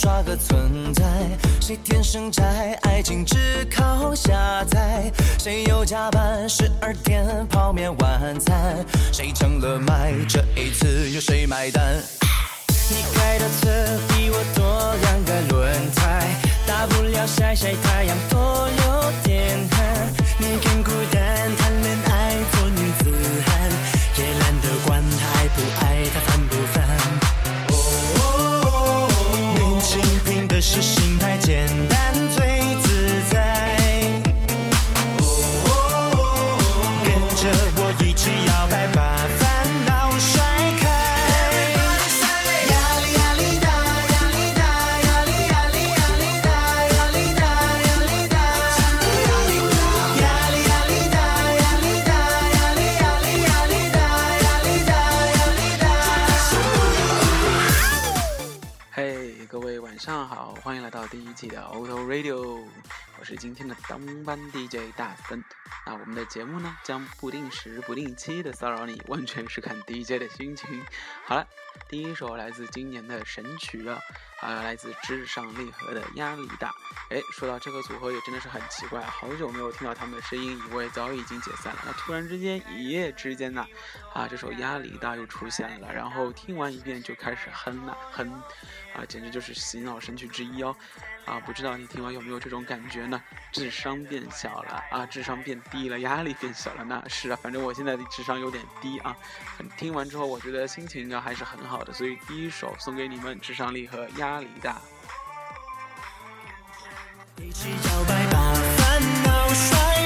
自拍，按个赞，刷个存在。谁天生宅，爱情只靠下载。谁又加班，十二点泡面晚餐。谁成了麦，这一次由谁买单？你开的车比我多两个轮胎，大不了晒晒太阳，多留点汗。你更孤单，欢迎来到第一季的 Auto Radio，我是今天的当班 DJ 大森。那我们的节目呢，将不定时、不定期的骚扰你，完全是看 DJ 的心情。好了，第一首来自今年的神曲啊，啊，来自至上励合的《压力大》。哎，说到这个组合也真的是很奇怪，好久没有听到他们的声音，以为早已经解散了。那突然之间一夜之间呢，啊，这首《压力大》又出现了，然后听完一遍就开始哼呐、哼，啊，简直就是洗脑神曲之一哦。啊，不知道你听完有没有这种感觉呢？智商变小了啊，智商变低了，压力变小了。那是啊，反正我现在的智商有点低啊。听完之后，我觉得心情应该还是很好的，所以第一首送给你们，智商力合压力大。一起摇摆，把烦恼甩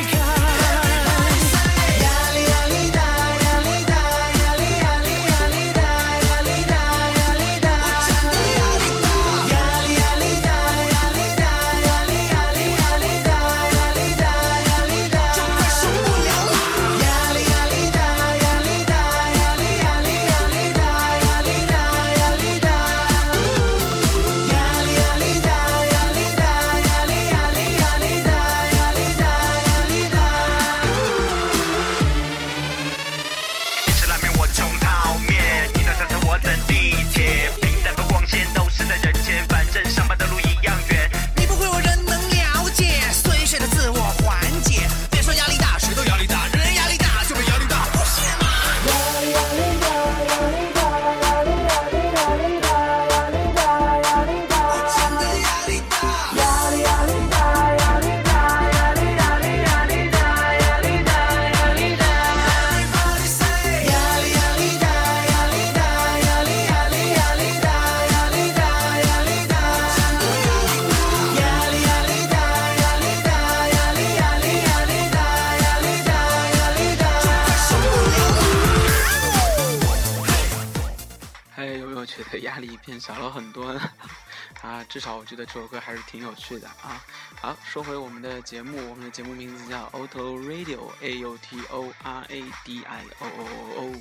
压力变小了很多？啊，至少我觉得这首歌还是挺有趣的啊。好，说回我们的节目，我们的节目名字叫 Auto Radio，A U T O R A D I O。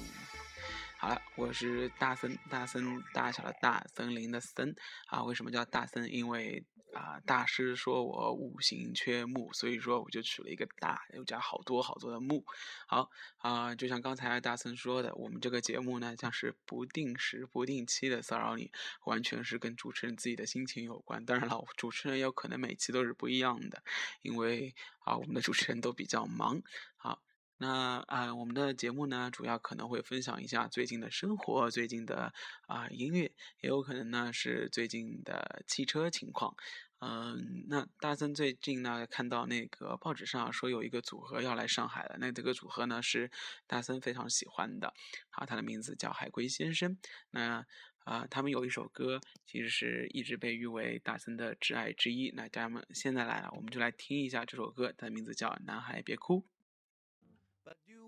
好了，我是大森，大森大小的大，森林的森啊。为什么叫大森？因为啊，大师说我五行缺木，所以说我就取了一个大，又加好多好多的木。好啊、就像刚才大森说的，我们这个节目呢，将是不定时、不定期的骚扰你，完全是跟主持人自己的心情有关。当然了，主持人有可能每期都是不一样的，因为啊，我们的主持人都比较忙。好。那啊、我们的节目呢，主要可能会分享一下最近的生活、最近的啊、音乐，也有可能呢是最近的汽车情况。嗯，那大森最近呢看到那个报纸上说有一个组合要来上海了，那这个组合呢是大森非常喜欢的，啊，他的名字叫海龟先生。那啊、他们有一首歌，其实是一直被誉为大森的挚爱之一。那咱们现在来了，我们就来听一下这首歌，它的名字叫《男孩别哭》。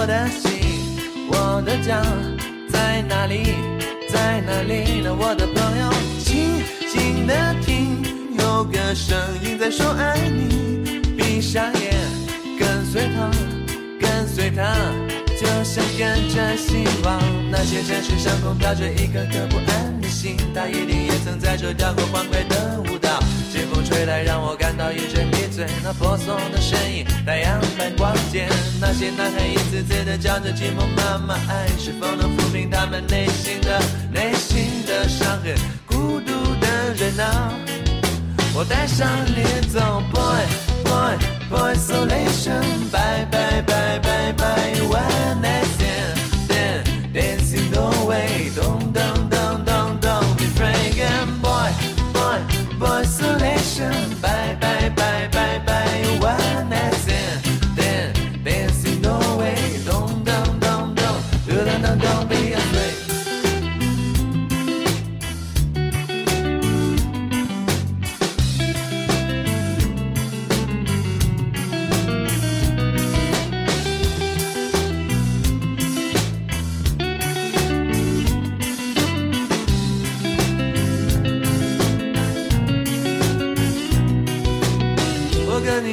我的心，我的家在哪里？在哪里呢？我的朋友，静静的听，有个声音在说爱你，闭上眼，跟随他，跟随他，就像跟着希望。那些城市上空飘着一颗颗不安的心，他一定也曾在这跳过欢快的舞蹈。清风吹来，让我感到一阵那婆娑的身影，太阳般光洁。那些男孩一次次的叫着寂寞妈妈，爱是否能抚平他们内心的内心的伤痕？孤独的人啊，我带上你走，boy boy boy isolation，bye bye bye bye bye，one night stand dancing away，咚咚咚咚咚，be frank，boy boy boy isolation，bye bye bye bye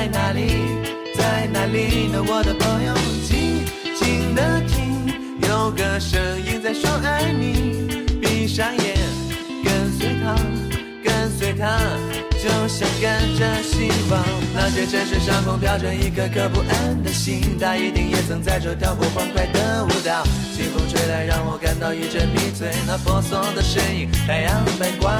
在哪里？在哪里呢？我的朋友，静静的听，有个声音在说爱你，闭上眼，跟随它，跟随它，就像跟着希望。那些城市上空飘着一颗颗不安的心，它一定也曾在这跳过欢快的舞蹈。清风吹来，让我感到一阵迷醉。那婆娑的身影，太阳般光。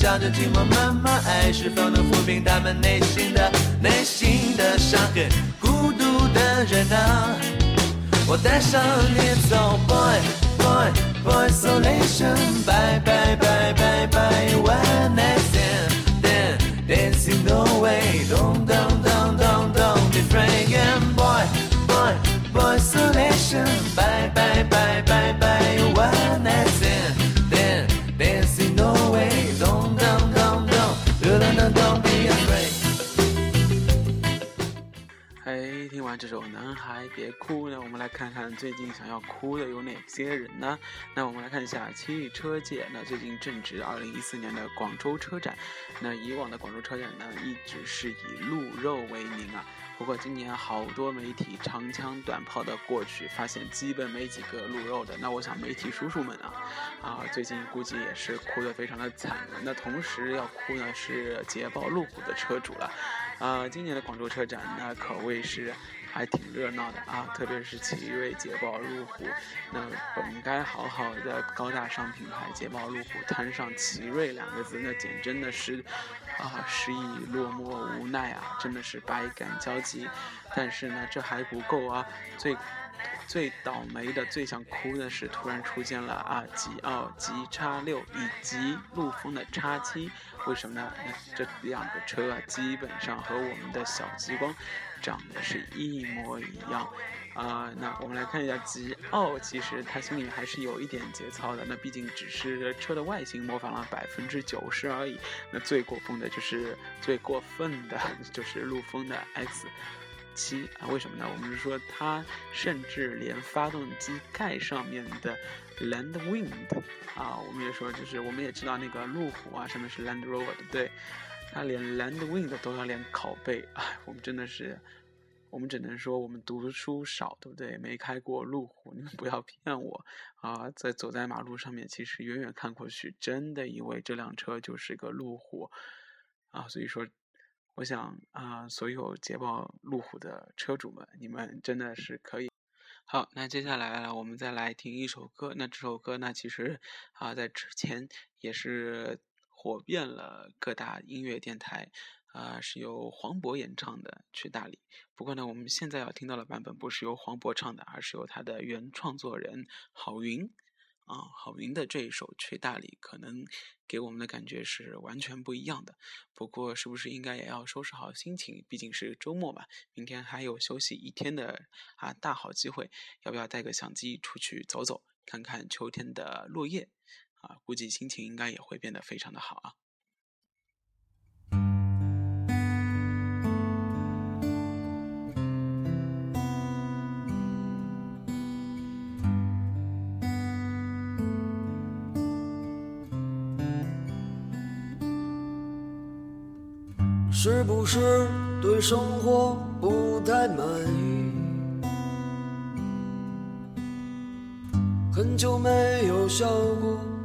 次次的叫着寂寞慢慢，爱是否能抚平他们内心的内心的伤痕？孤独的人啊。我带上你走，boy boy boy isolation，bye bye bye bye bye，one night stand dancing away，咚咚咚咚咚，be frank and boy boy boy isolation，bye bye bye bye bye. 这首《男孩别哭》呢，我们来看看最近想要哭的有哪些人呢？那我们来看一下汽车界，那最近正值二零一四年的广州车展，那以往的广州车展呢，一直是以鹿肉为名啊。不过今年好多媒体长枪短炮的过去，发现基本没几个鹿肉的。那我想媒体叔叔们啊，啊，最近估计也是哭得非常的惨。那同时要哭呢是捷豹路虎的车主了。啊，今年的广州车展那可谓是还挺热闹的啊，特别是奇瑞、捷豹、路虎，那本该好好的高大上品牌捷豹、路虎摊上奇瑞两个字，那简真的是啊失意、落寞、无奈啊，真的是百感交集。但是呢，这还不够啊，最最倒霉的、最想哭的是，突然出现了啊，吉奥吉叉六以及陆风的叉七，为什么呢？那这两个车啊，基本上和我们的小极光长得是一模一样。啊、那我们来看一下吉奥，其实他心里还是有一点节操的。那毕竟只是车的外形模仿了百分之九十而已。那最过分的就是最过分的 就是陆风的 X 七啊？为什么呢？我们是说它甚至连发动机盖上面的 Land Wind 啊，我们也说就是我们也知道那个路虎啊，上面是 Land Rover 对不对？他连 Land Wind 都要连拷贝，哎，我们真的是。我们只能说我们读书少，对不对？没开过路虎，你们不要骗我啊！在走在马路上面，其实远远看过去，真的以为这辆车就是个路虎啊！所以说，我想啊，所有捷豹、路虎的车主们，你们真的是可以。好，那接下来我们再来听一首歌。那这首歌呢，其实啊，在之前也是火遍了各大音乐电台。啊、是由黄渤演唱的《去大理》。不过呢，我们现在要听到的版本不是由黄渤唱的，而是由他的原创作人郝云啊，郝云的这一首《去大理》可能给我们的感觉是完全不一样的。不过，是不是应该也要收拾好心情？毕竟是周末嘛，明天还有休息一天的啊大好机会。要不要带个相机出去走走，看看秋天的落叶？啊，估计心情应该也会变得非常的好啊。是不是对生活不太满意？很久没有笑过，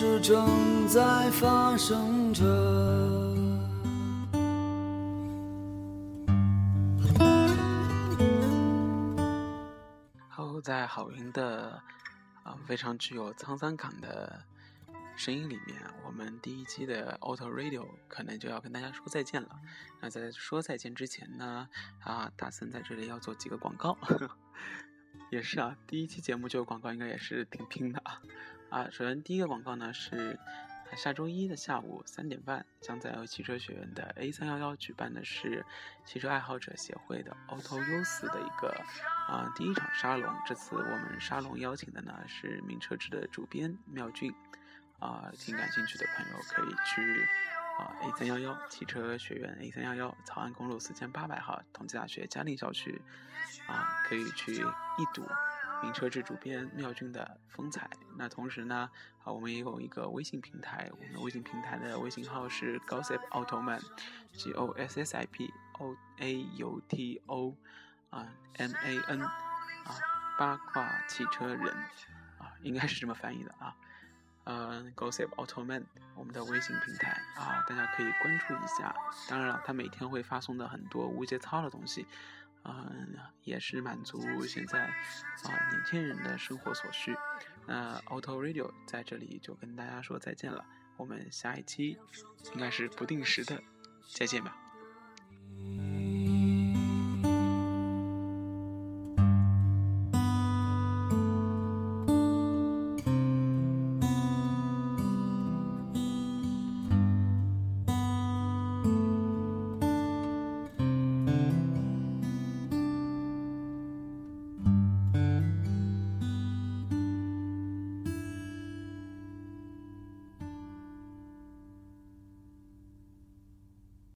事正在发生着。好，在郝云的啊、非常具有沧桑感的声音里面，我们第一期的 Auto Radio 可能就要跟大家说再见了。那在说再见之前呢，啊，大森在这里要做几个广告，也是啊，第一期节目这个广告应该也是挺拼的啊。啊，首先第一个广告呢是下周一的下午三点半，将在汽车学院的 A 三幺幺举办的是汽车爱好者协会的 Auto 优四的一个啊、第一场沙龙。这次我们沙龙邀请的呢是名车志的主编妙俊，啊、挺感兴趣的朋友可以去啊 A 三幺幺汽车学院 A 三幺幺草岸公路四千八百号同济大学嘉定校区啊，可以去一睹。名车志主编妙俊的风采。那同时呢，啊，我们也有一个微信平台，我们微信平台的微信号是 Gossip Automan，G O S S I P O A U T O 啊 M A N 啊八卦汽车人啊，应该是这么翻译的啊。呃，Gossip Automan 我们的微信平台啊，大家可以关注一下。当然了，他每天会发送的很多无节操的东西。嗯，也是满足现在啊年轻人的生活所需。那 Auto Radio 在这里就跟大家说再见了，我们下一期应该是不定时的再见吧。